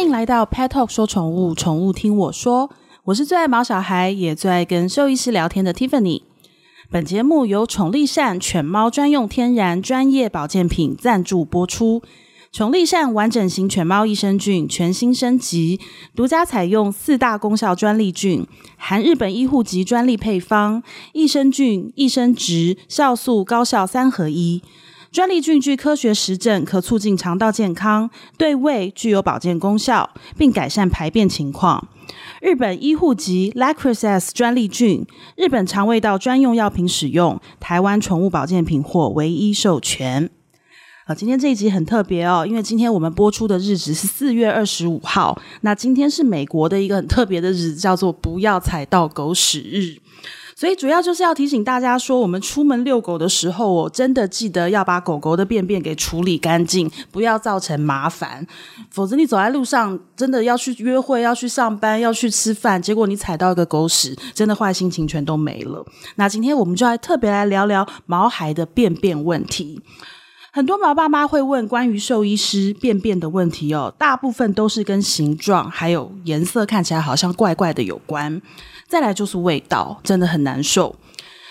欢迎来到 Pet Talk 说宠物，宠物听我说。我是最爱毛小孩，也最爱跟兽医师聊天的 Tiffany。本节目由宠力善犬猫专用天然专业保健品赞助播出。宠力善完整型犬猫益生菌全新升级，独家采用四大功效专利菌，含日本医护级专利配方，益生菌、益生值、酵素高效三合一。专利菌据科学实证，可促进肠道健康，对胃具有保健功效，并改善排便情况。日本医护级 Lacrosse 专利菌，日本肠胃道专用药品使用，台湾宠物保健品获唯一授权。今天这一集很特别哦，因为今天我们播出的日子是四月二十五号。那今天是美国的一个很特别的日子，叫做“不要踩到狗屎日”。所以主要就是要提醒大家说，我们出门遛狗的时候，我真的记得要把狗狗的便便给处理干净，不要造成麻烦。否则你走在路上，真的要去约会、要去上班、要去吃饭，结果你踩到一个狗屎，真的坏心情全都没了。那今天我们就来特别来聊聊毛孩的便便问题。很多毛爸妈会问关于兽医师便便的问题哦，大部分都是跟形状还有颜色看起来好像怪怪的有关。再来就是味道，真的很难受。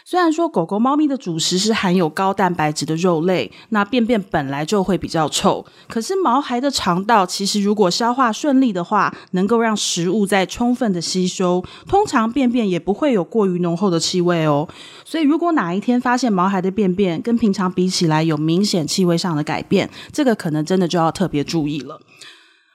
虽然说狗狗、猫咪的主食是含有高蛋白质的肉类，那便便本来就会比较臭。可是毛孩的肠道其实如果消化顺利的话，能够让食物再充分的吸收，通常便便也不会有过于浓厚的气味哦。所以如果哪一天发现毛孩的便便跟平常比起来有明显气味上的改变，这个可能真的就要特别注意了。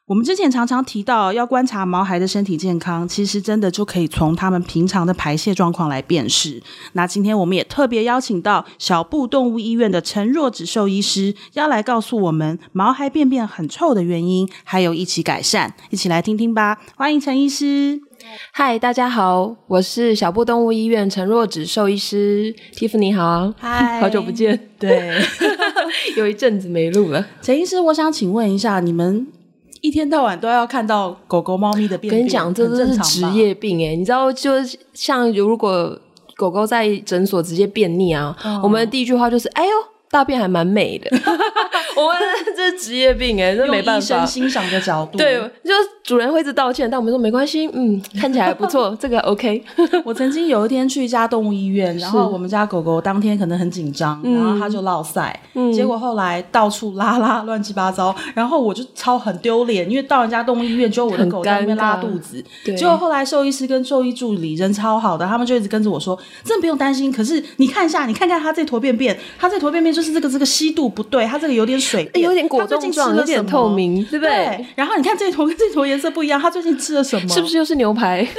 我们之前常常提到要观察毛孩的身体健康，其实真的就可以从他们平常的排泄状况来辨识。那今天我们也特别邀请到小布动物医院的陈若芷兽医师，要来告诉我们毛孩便便很臭的原因，还有一起改善，一起来听听吧。欢迎陈医师。嗨，大家好，我是小布动物医院陈若芷兽医师，Tiffany 好，嗨，好久不见，对，有一阵子没录了。陈医师，我想请问一下你们。一天到晚都要看到狗狗、猫咪的便便，跟你讲，这是职业病诶，你知道，就像如果狗狗在诊所直接便秘啊，哦、我们的第一句话就是：“哎呦，大便还蛮美的。”我们这是职业病哎，这没办法。生欣赏的角度，对，就。主人会一直道歉，但我们说没关系，嗯，看起来还不错，这个 OK。我曾经有一天去一家动物医院，然后我们家狗狗当天可能很紧张，然后它就落赛，嗯，结果后来到处拉拉乱七八糟，然后我就超很丢脸，因为到人家动物医院，就我的狗在那边拉肚子，对，结果后来兽医师跟兽医助理人超好的，他们就一直跟着我说，真的不用担心，可是你看一下，你看看它这坨便便，它这坨便便就是这个这个稀度不对，它这个有点水，有点果冻状，有点透明，对不对？对，然后你看这坨跟这坨颜色不一样，他最近吃了什么？是不是又是牛排？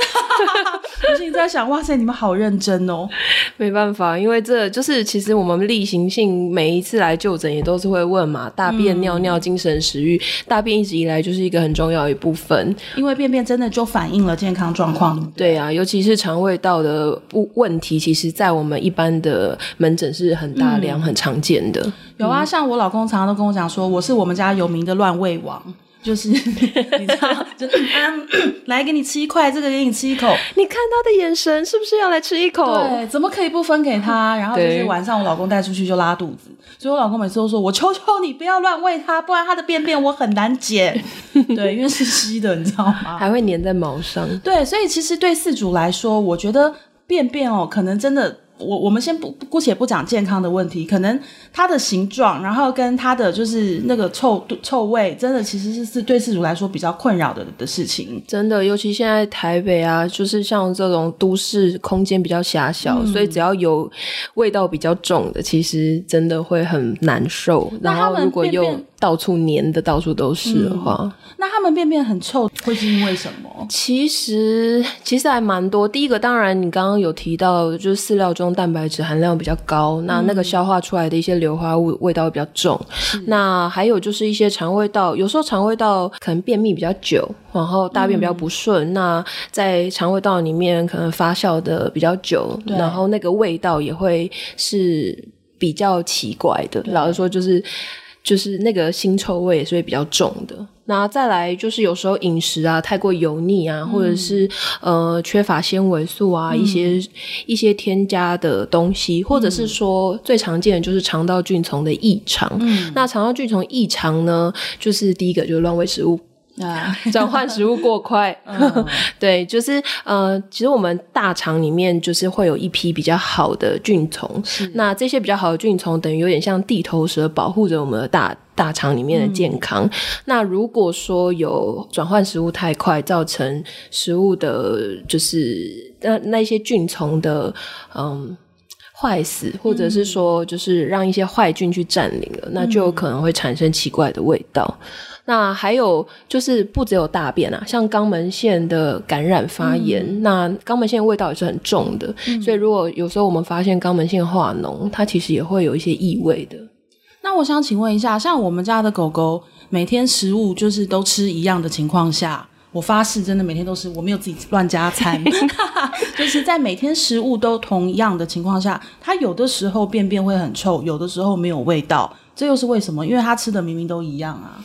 我心里在想，哇塞，你们好认真哦！没办法，因为这就是其实我们例行性每一次来就诊也都是会问嘛，大便、尿尿、精神、食欲，大便一直以来就是一个很重要的一部分，因为便便真的就反映了健康状况。对啊，尤其是肠胃道的问问题，其实在我们一般的门诊是很大量、嗯、很常见的。有啊，像我老公常常都跟我讲说，我是我们家有名的乱喂王。就是 你知道，就嗯，来给你吃一块，这个给你吃一口。你看他的眼神，是不是要来吃一口？对，怎么可以不分给他？然后就是晚上我老公带出去就拉肚子，所以我老公每次都说：“我求求你不要乱喂他，不然他的便便我很难捡。” 对，因为是稀的，你知道吗？还会粘在毛上。对，所以其实对饲主来说，我觉得便便哦，可能真的。我我们先不姑且不讲健康的问题，可能它的形状，然后跟它的就是那个臭臭味，真的其实是是对饲主来说比较困扰的的事情。真的，尤其现在台北啊，就是像这种都市空间比较狭小，嗯，所以只要有味道比较重的，其实真的会很难受。然后如果又到处粘的到处都是的话，嗯，那他们便便很臭，会是因为什么？其实其实还蛮多。第一个当然你刚刚有提到，就是饲料中蛋白质含量比较高，那那个消化出来的一些硫化物味道比较重。那还有就是一些肠胃道，有时候肠胃道可能便秘比较久，然后大便比较不顺，嗯，那在肠胃道里面可能发酵的比较久，然后那个味道也会是比较奇怪的。老实说，就是。就是那个腥臭味也是会比较重的。那再来就是有时候饮食啊太过油腻啊，嗯、或者是呃缺乏纤维素啊，嗯、一些一些添加的东西，或者是说最常见的就是肠道菌丛的异常。嗯，那肠道菌丛异常呢，就是第一个就是乱喂食物。啊，转换食物过快，嗯、对，就是呃，其实我们大肠里面就是会有一批比较好的菌虫，那这些比较好的菌虫等于有点像地头蛇，保护着我们的大大肠里面的健康。嗯、那如果说有转换食物太快，造成食物的，就是那那些菌虫的，嗯。坏死，或者是说，就是让一些坏菌去占领了，嗯、那就有可能会产生奇怪的味道。嗯、那还有就是，不只有大便啊，像肛门腺的感染发炎，嗯、那肛门腺味道也是很重的。嗯、所以，如果有时候我们发现肛门腺化脓，它其实也会有一些异味的。那我想请问一下，像我们家的狗狗，每天食物就是都吃一样的情况下。我发誓，真的每天都是我没有自己乱加餐，就是在每天食物都同样的情况下，它有的时候便便会很臭，有的时候没有味道，这又是为什么？因为它吃的明明都一样啊。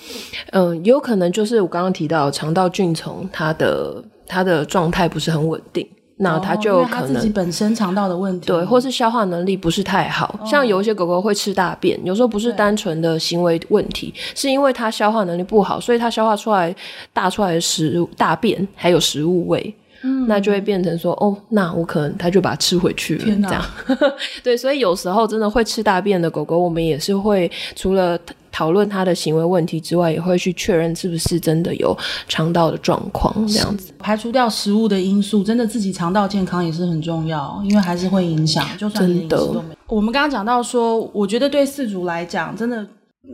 嗯，有可能就是我刚刚提到肠道菌丛，它的它的状态不是很稳定。那它就可能、哦、自己本身肠道的问题，对，或是消化能力不是太好。哦、像有一些狗狗会吃大便，有时候不是单纯的行为问题，是因为它消化能力不好，所以它消化出来大出来的食物大便还有食物味，嗯，那就会变成说，哦，那我可能它就把它吃回去了，这样。对，所以有时候真的会吃大便的狗狗，我们也是会除了。讨论它的行为问题之外，也会去确认是不是真的有肠道的状况，这样子排除掉食物的因素，真的自己肠道健康也是很重要，因为还是会影响。就算你的。我们刚刚讲到说，我觉得对饲主来讲，真的，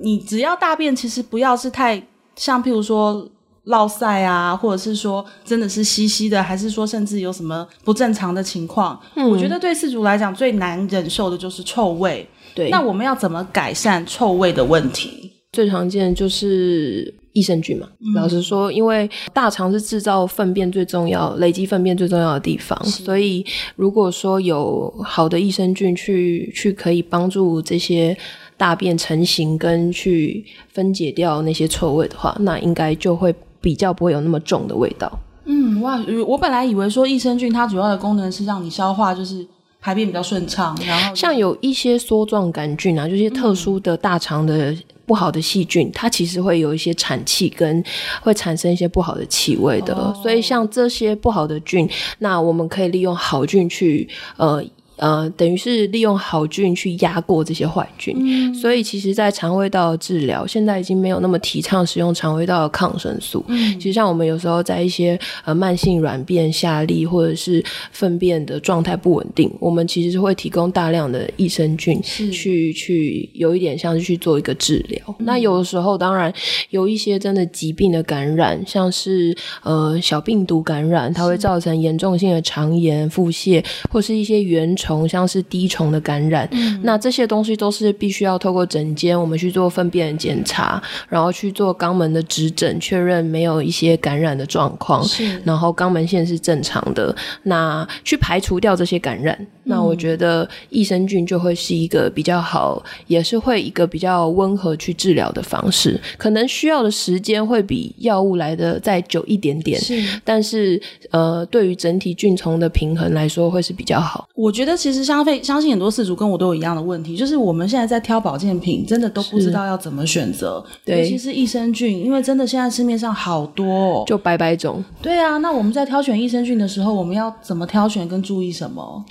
你只要大便其实不要是太像，譬如说落晒啊，或者是说真的是稀稀的，还是说甚至有什么不正常的情况，嗯，我觉得对饲主来讲最难忍受的就是臭味。对，那我们要怎么改善臭味的问题？最常见就是益生菌嘛。嗯、老实说，因为大肠是制造粪便最重要、累积粪便最重要的地方，所以如果说有好的益生菌去去可以帮助这些大便成型跟去分解掉那些臭味的话，那应该就会比较不会有那么重的味道。嗯，哇，我本来以为说益生菌它主要的功能是让你消化，就是。排便比较顺畅，然后像有一些梭状杆菌啊，就是特殊的大肠的不好的细菌，嗯、它其实会有一些产气跟会产生一些不好的气味的，哦、所以像这些不好的菌，那我们可以利用好菌去呃。呃，等于是利用好菌去压过这些坏菌，嗯、所以其实，在肠胃道的治疗，现在已经没有那么提倡使用肠胃道的抗生素。嗯、其实，像我们有时候在一些呃慢性软便下痢或者是粪便的状态不稳定，我们其实是会提供大量的益生菌去去有一点像是去做一个治疗。嗯、那有的时候，当然有一些真的疾病的感染，像是呃小病毒感染，它会造成严重性的肠炎、腹泻，或是一些原虫。像是滴虫的感染，嗯、那这些东西都是必须要透过诊间，我们去做粪便的检查，然后去做肛门的指诊，确认没有一些感染的状况，是。然后肛门线是正常的，那去排除掉这些感染，嗯、那我觉得益生菌就会是一个比较好，也是会一个比较温和去治疗的方式，可能需要的时间会比药物来的再久一点点，是，但是呃，对于整体菌虫的平衡来说会是比较好，我觉得。其实相费，相信很多事主跟我都有一样的问题，就是我们现在在挑保健品，真的都不知道要怎么选择。对，尤其是益生菌，因为真的现在市面上好多哦，就百百种。对啊，那我们在挑选益生菌的时候，我们要怎么挑选跟注意什么？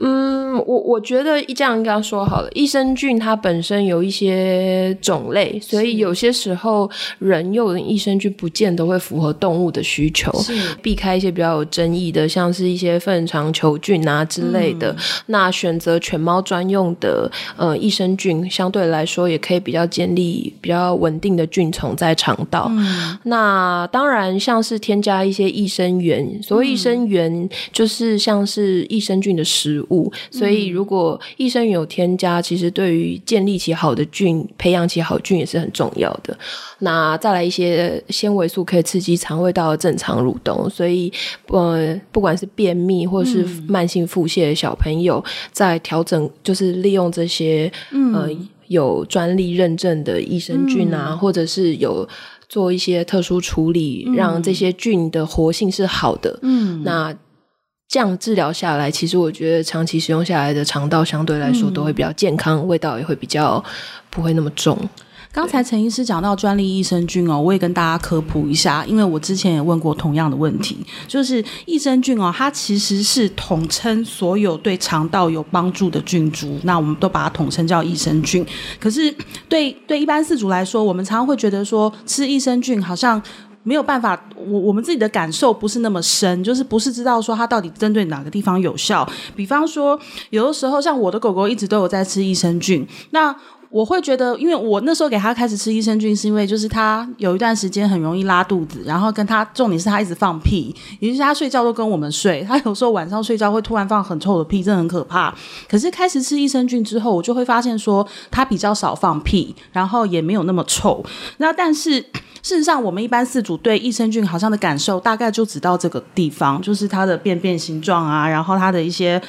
嗯，我我觉得这样刚刚说好了，益生菌它本身有一些种类，所以有些时候人用的益生菌不见得会符合动物的需求，是避开一些比较有争议的，像是一些粪肠球菌啊之类的。嗯、那选择犬猫专用的呃益生菌，相对来说也可以比较建立比较稳定的菌丛在肠道。嗯、那当然，像是添加一些益生元，所谓益生元就是像是益生菌的食物。物，所以如果益生元有添加，其实对于建立起好的菌、培养起好菌也是很重要的。那再来一些纤维素，可以刺激肠胃道的正常蠕动。所以，呃，不管是便秘或是慢性腹泻的小朋友，在调整就是利用这些呃有专利认证的益生菌啊，或者是有做一些特殊处理，让这些菌的活性是好的。嗯，那。这样治疗下来，其实我觉得长期使用下来的肠道相对来说都会比较健康，嗯、味道也会比较不会那么重。刚才陈医师讲到专利益生菌哦，我也跟大家科普一下，因为我之前也问过同样的问题，就是益生菌哦，它其实是统称所有对肠道有帮助的菌株，那我们都把它统称叫益生菌。可是对对一般饲主来说，我们常常会觉得说吃益生菌好像。没有办法，我我们自己的感受不是那么深，就是不是知道说它到底针对哪个地方有效。比方说，有的时候像我的狗狗一直都有在吃益生菌，那我会觉得，因为我那时候给他开始吃益生菌，是因为就是他有一段时间很容易拉肚子，然后跟他重点是他一直放屁，也就是他睡觉都跟我们睡，他有时候晚上睡觉会突然放很臭的屁，真的很可怕。可是开始吃益生菌之后，我就会发现说他比较少放屁，然后也没有那么臭。那但是。事实上，我们一般饲主对益生菌好像的感受，大概就只到这个地方，就是它的便便形状啊，然后它的一些。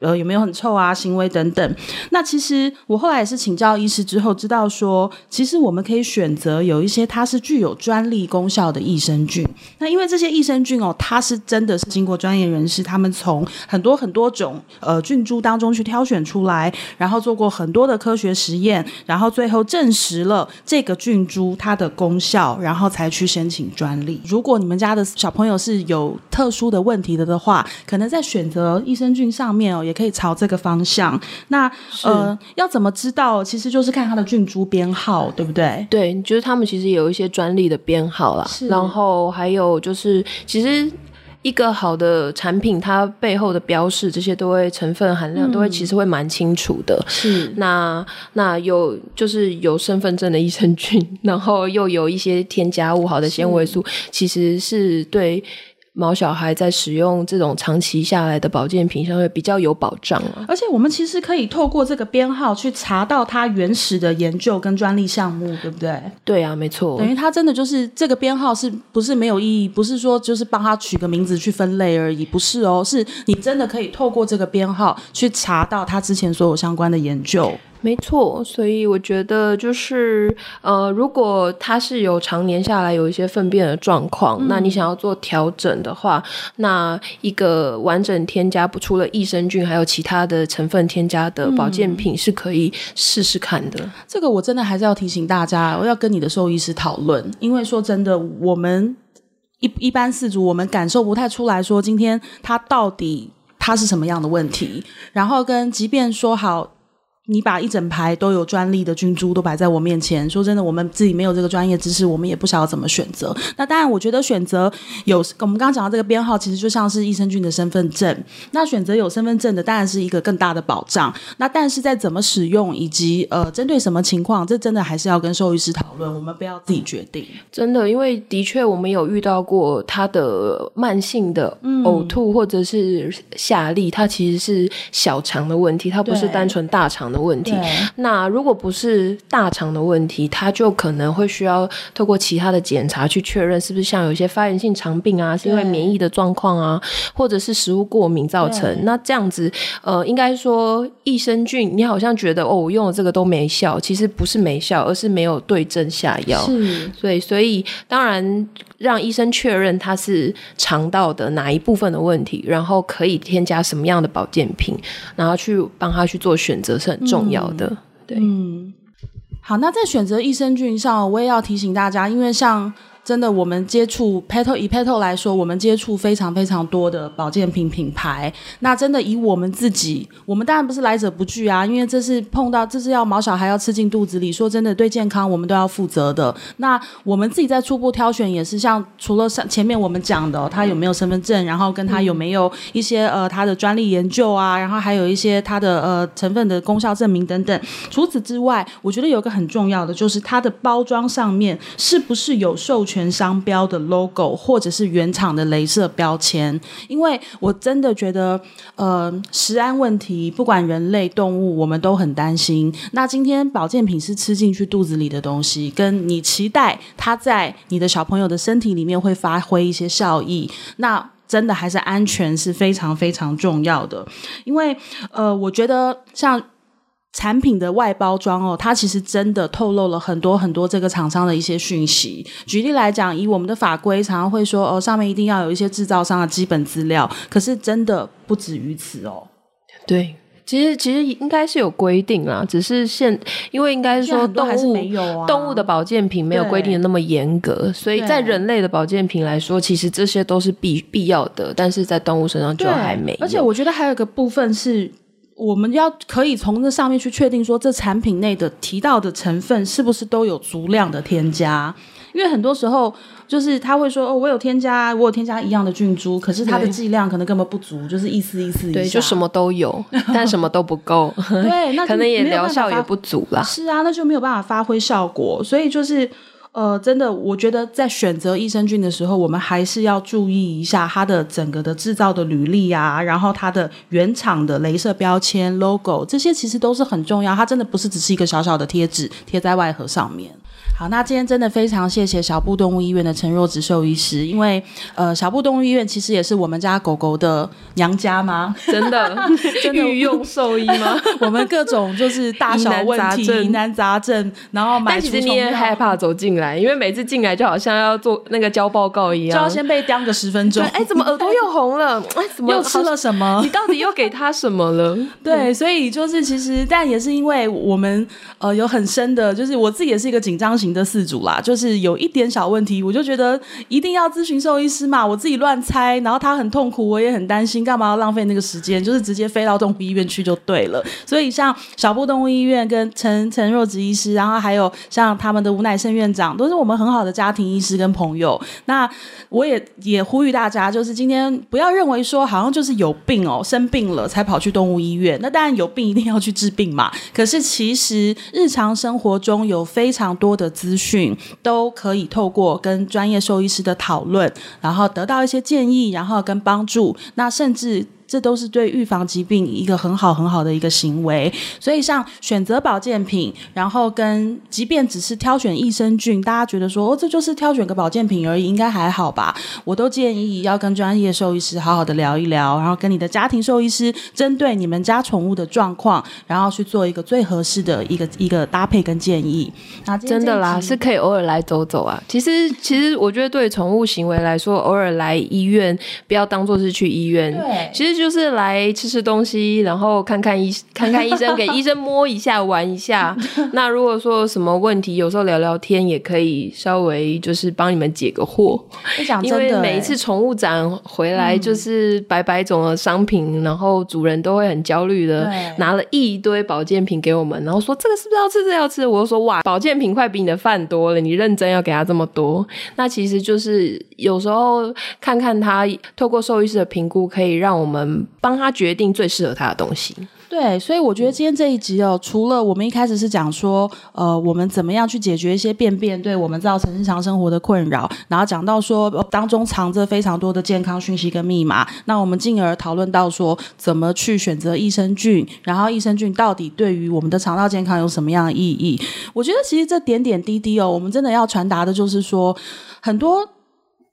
呃，有没有很臭啊？行为等等。那其实我后来也是请教医师之后，知道说，其实我们可以选择有一些它是具有专利功效的益生菌。那因为这些益生菌哦，它是真的是经过专业人士，他们从很多很多种呃菌株当中去挑选出来，然后做过很多的科学实验，然后最后证实了这个菌株它的功效，然后才去申请专利。如果你们家的小朋友是有特殊的问题的的话，可能在选择益生菌上面哦。也可以朝这个方向。那呃，要怎么知道？其实就是看它的菌株编号，对不对？对，就是他们其实有一些专利的编号啦。是。然后还有就是，其实一个好的产品，它背后的标示，这些都会成分含量、嗯、都会其实会蛮清楚的。是。那那有就是有身份证的益生菌，然后又有一些添加物，好的纤维素，其实是对。毛小孩在使用这种长期下来的保健品上会比较有保障啊，而且我们其实可以透过这个编号去查到它原始的研究跟专利项目，对不对？对啊，没错。等于它真的就是这个编号是不是没有意义？不是说就是帮他取个名字去分类而已，不是哦，是你真的可以透过这个编号去查到他之前所有相关的研究。没错，所以我觉得就是呃，如果它是有常年下来有一些粪便的状况，嗯，那你想要做调整的话，那一个完整添加不除了益生菌，还有其他的成分添加的保健品是可以试试看的。嗯，这个我真的还是要提醒大家，我要跟你的兽医师讨论，因为说真的，我们一一般饲主我们感受不太出来说今天它到底它是什么样的问题，然后跟即便说好。你把一整排都有专利的菌株都摆在我面前，说真的，我们自己没有这个专业知识，我们也不晓得怎么选择。那当然，我觉得选择有我们刚刚讲到这个编号，其实就像是益生菌的身份证。那选择有身份证的，当然是一个更大的保障。那但是在怎么使用以及呃针对什么情况，这真的还是要跟兽医师讨论，我们不要自己决定。真的，因为的确我们有遇到过他的慢性的呕吐或者是下痢，它其实是小肠的问题，它不是单纯大肠的问题。那如果不是大肠的问题，它就可能会需要透过其他的检查去确认是不是像有一些发炎性肠病啊，是因为免疫的状况啊，或者是食物过敏造成。那这样子，呃，应该说益生菌，你好像觉得哦，我用了这个都没效，其实不是没效，而是没有对症下药。是，所以，所以当然让医生确认他是肠道的哪一部分的问题，然后可以添加什么样的保健品，然后去帮他去做选择是很重要的。嗯、对，嗯，好，那在选择益生菌上，我也要提醒大家，因为像。真的，我们接触 Petal 以 Petal 来说，我们接触非常非常多的保健品品牌。那真的以我们自己，我们当然不是来者不拒啊，因为这是碰到，这是要毛小孩要吃进肚子里。说真的，对健康我们都要负责的。那我们自己在初步挑选也是像，除了上前面我们讲的，他有没有身份证，然后跟他有没有一些呃他的专利研究啊，然后还有一些他的呃成分的功效证明等等。除此之外，我觉得有个很重要的就是它的包装上面是不是有授权。全商标的 logo，或者是原厂的镭射标签，因为我真的觉得，呃，食安问题，不管人类、动物，我们都很担心。那今天保健品是吃进去肚子里的东西，跟你期待它在你的小朋友的身体里面会发挥一些效益，那真的还是安全是非常非常重要的。因为，呃，我觉得像。产品的外包装哦，它其实真的透露了很多很多这个厂商的一些讯息。举例来讲，以我们的法规，常常会说哦，上面一定要有一些制造商的基本资料。可是真的不止于此哦。对，其实其实应该是有规定啦，只是现因为应该是说动物没有啊，动物的保健品没有规定的那么严格，所以在人类的保健品来说，其实这些都是必必要的，但是在动物身上就还没有。而且我觉得还有一个部分是，我们要可以从这上面去确定说，这产品内的提到的成分是不是都有足量的添加。因为很多时候，就是他会说哦，我有添加，我有添加一样的菌株，可是它的剂量可能根本不足，就是意思意思一下，对，就什么都有，但什么都不够，对，那可能也疗效也不足啦。是啊，那就没有办法发挥效果。所以就是呃，真的，我觉得在选择益生菌的时候，我们还是要注意一下它的整个的制造的履历啊，然后它的原厂的镭射标签、logo 这些其实都是很重要。它真的不是只是一个小小的贴纸贴在外盒上面。好，那今天真的非常谢谢小布动物医院的陈若子兽医师，因为呃，小布动物医院其实也是我们家狗狗的娘家吗？真的 真的御用兽医吗？我们各种就是大小问题、疑难杂症，然后买。但其实你也害怕走进来，因为每次进来就好像要做那个交报告一样，就要先被叼个十分钟。哎，怎么耳朵又红了？哎，怎么又吃了什么？你到底又给他什么了？对，所以就是其实，但也是因为我们呃有很深的，就是我自己也是一个紧张型。的四组啦，就是有一点小问题，我就觉得一定要咨询兽医师嘛。我自己乱猜，然后他很痛苦，我也很担心，干嘛要浪费那个时间？就是直接飞到动物医院去就对了。所以像小布动物医院跟陈陈若芷医师，然后还有像他们的吴乃胜院长，都是我们很好的家庭医师跟朋友。那我也也呼吁大家，就是今天不要认为说好像就是有病哦，生病了才跑去动物医院。那当然有病一定要去治病嘛。可是其实日常生活中有非常多的。资讯都可以透过跟专业兽医师的讨论，然后得到一些建议，然后跟帮助。那甚至。这都是对预防疾病一个很好很好的一个行为，所以像选择保健品，然后跟即便只是挑选益生菌，大家觉得说哦，这就是挑选个保健品而已，应该还好吧？我都建议要跟专业兽医师好好的聊一聊，然后跟你的家庭兽医师针对你们家宠物的状况，然后去做一个最合适的一个一个搭配跟建议。那真的啦，是可以偶尔来走走啊。其实其实我觉得对宠物行为来说，偶尔来医院不要当做是去医院。对，其实。就是来吃吃东西，然后看看医看看医生，给医生摸一下，玩一下。那如果说有什么问题，有时候聊聊天也可以稍微就是帮你们解个惑。因为每一次宠物展回来就是百百种的商品，嗯、然后主人都会很焦虑的拿了一堆保健品给我们，然后说这个是不是要吃？这个、要吃？我就说哇，保健品快比你的饭多了，你认真要给他这么多？那其实就是有时候看看他透过兽医师的评估，可以让我们。帮他决定最适合他的东西。对，所以我觉得今天这一集哦，除了我们一开始是讲说，呃，我们怎么样去解决一些便便对我们造成日常生活的困扰，然后讲到说，当中藏着非常多的健康讯息跟密码。那我们进而讨论到说，怎么去选择益生菌，然后益生菌到底对于我们的肠道健康有什么样的意义？我觉得其实这点点滴滴哦，我们真的要传达的就是说，很多。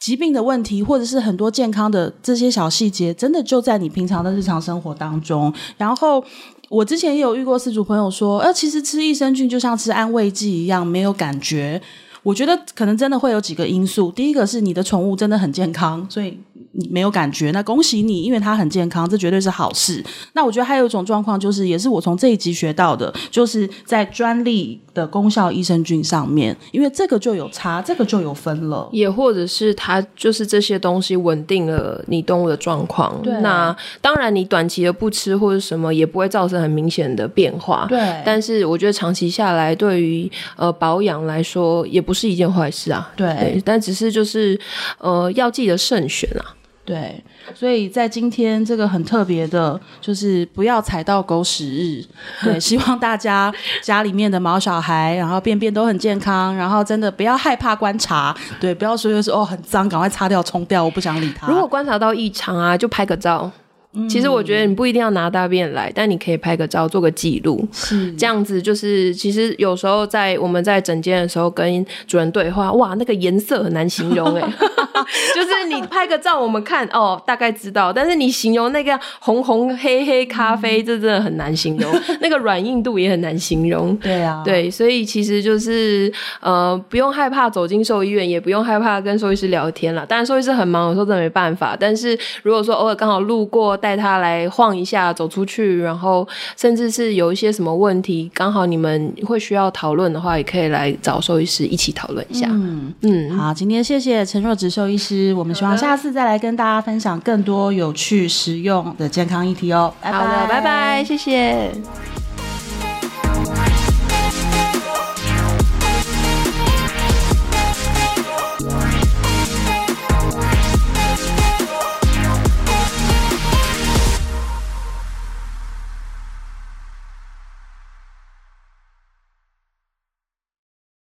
疾病的问题，或者是很多健康的这些小细节，真的就在你平常的日常生活当中。然后我之前也有遇过饲主朋友说，呃，其实吃益生菌就像吃安慰剂一样，没有感觉。我觉得可能真的会有几个因素，第一个是你的宠物真的很健康，所以。你没有感觉，那恭喜你，因为它很健康，这绝对是好事。那我觉得还有一种状况，就是也是我从这一集学到的，就是在专利的功效益生菌上面，因为这个就有差，这个就有分了。也或者是它就是这些东西稳定了你动物的状况。对。那当然，你短期的不吃或者什么也不会造成很明显的变化。对。但是我觉得长期下来，对于呃保养来说，也不是一件坏事啊。对。对。但只是就是呃要记得慎选啊。对，所以在今天这个很特别的，就是不要踩到狗屎日。对，希望大家家里面的毛小孩，然后便便都很健康，然后真的不要害怕观察，对，不要说就是哦很脏，赶快擦掉冲掉，我不想理他。如果观察到异常啊，就拍个照。其实我觉得你不一定要拿大便来，但你可以拍个照，做个记录。是这样子，就是其实有时候在我们在诊间的时候跟主人对话，哇，那个颜色很难形容哎，就是你拍个照我们看哦，大概知道，但是你形容那个红红黑黑咖啡，这真的很难形容。那个软硬度也很难形容。对啊，对，所以其实就是呃，不用害怕走进兽医院，也不用害怕跟兽医师聊天了。当然，兽医师很忙，有时候真的没办法。但是如果说偶尔刚好路过。带他来晃一下，走出去，然后甚至是有一些什么问题，刚好你们会需要讨论的话，也可以来找兽医师一起讨论一下。嗯嗯，好，今天谢谢陈若植兽医师，我们希望下次再来跟大家分享更多有趣实用的健康议题哦。好的，拜拜，谢谢。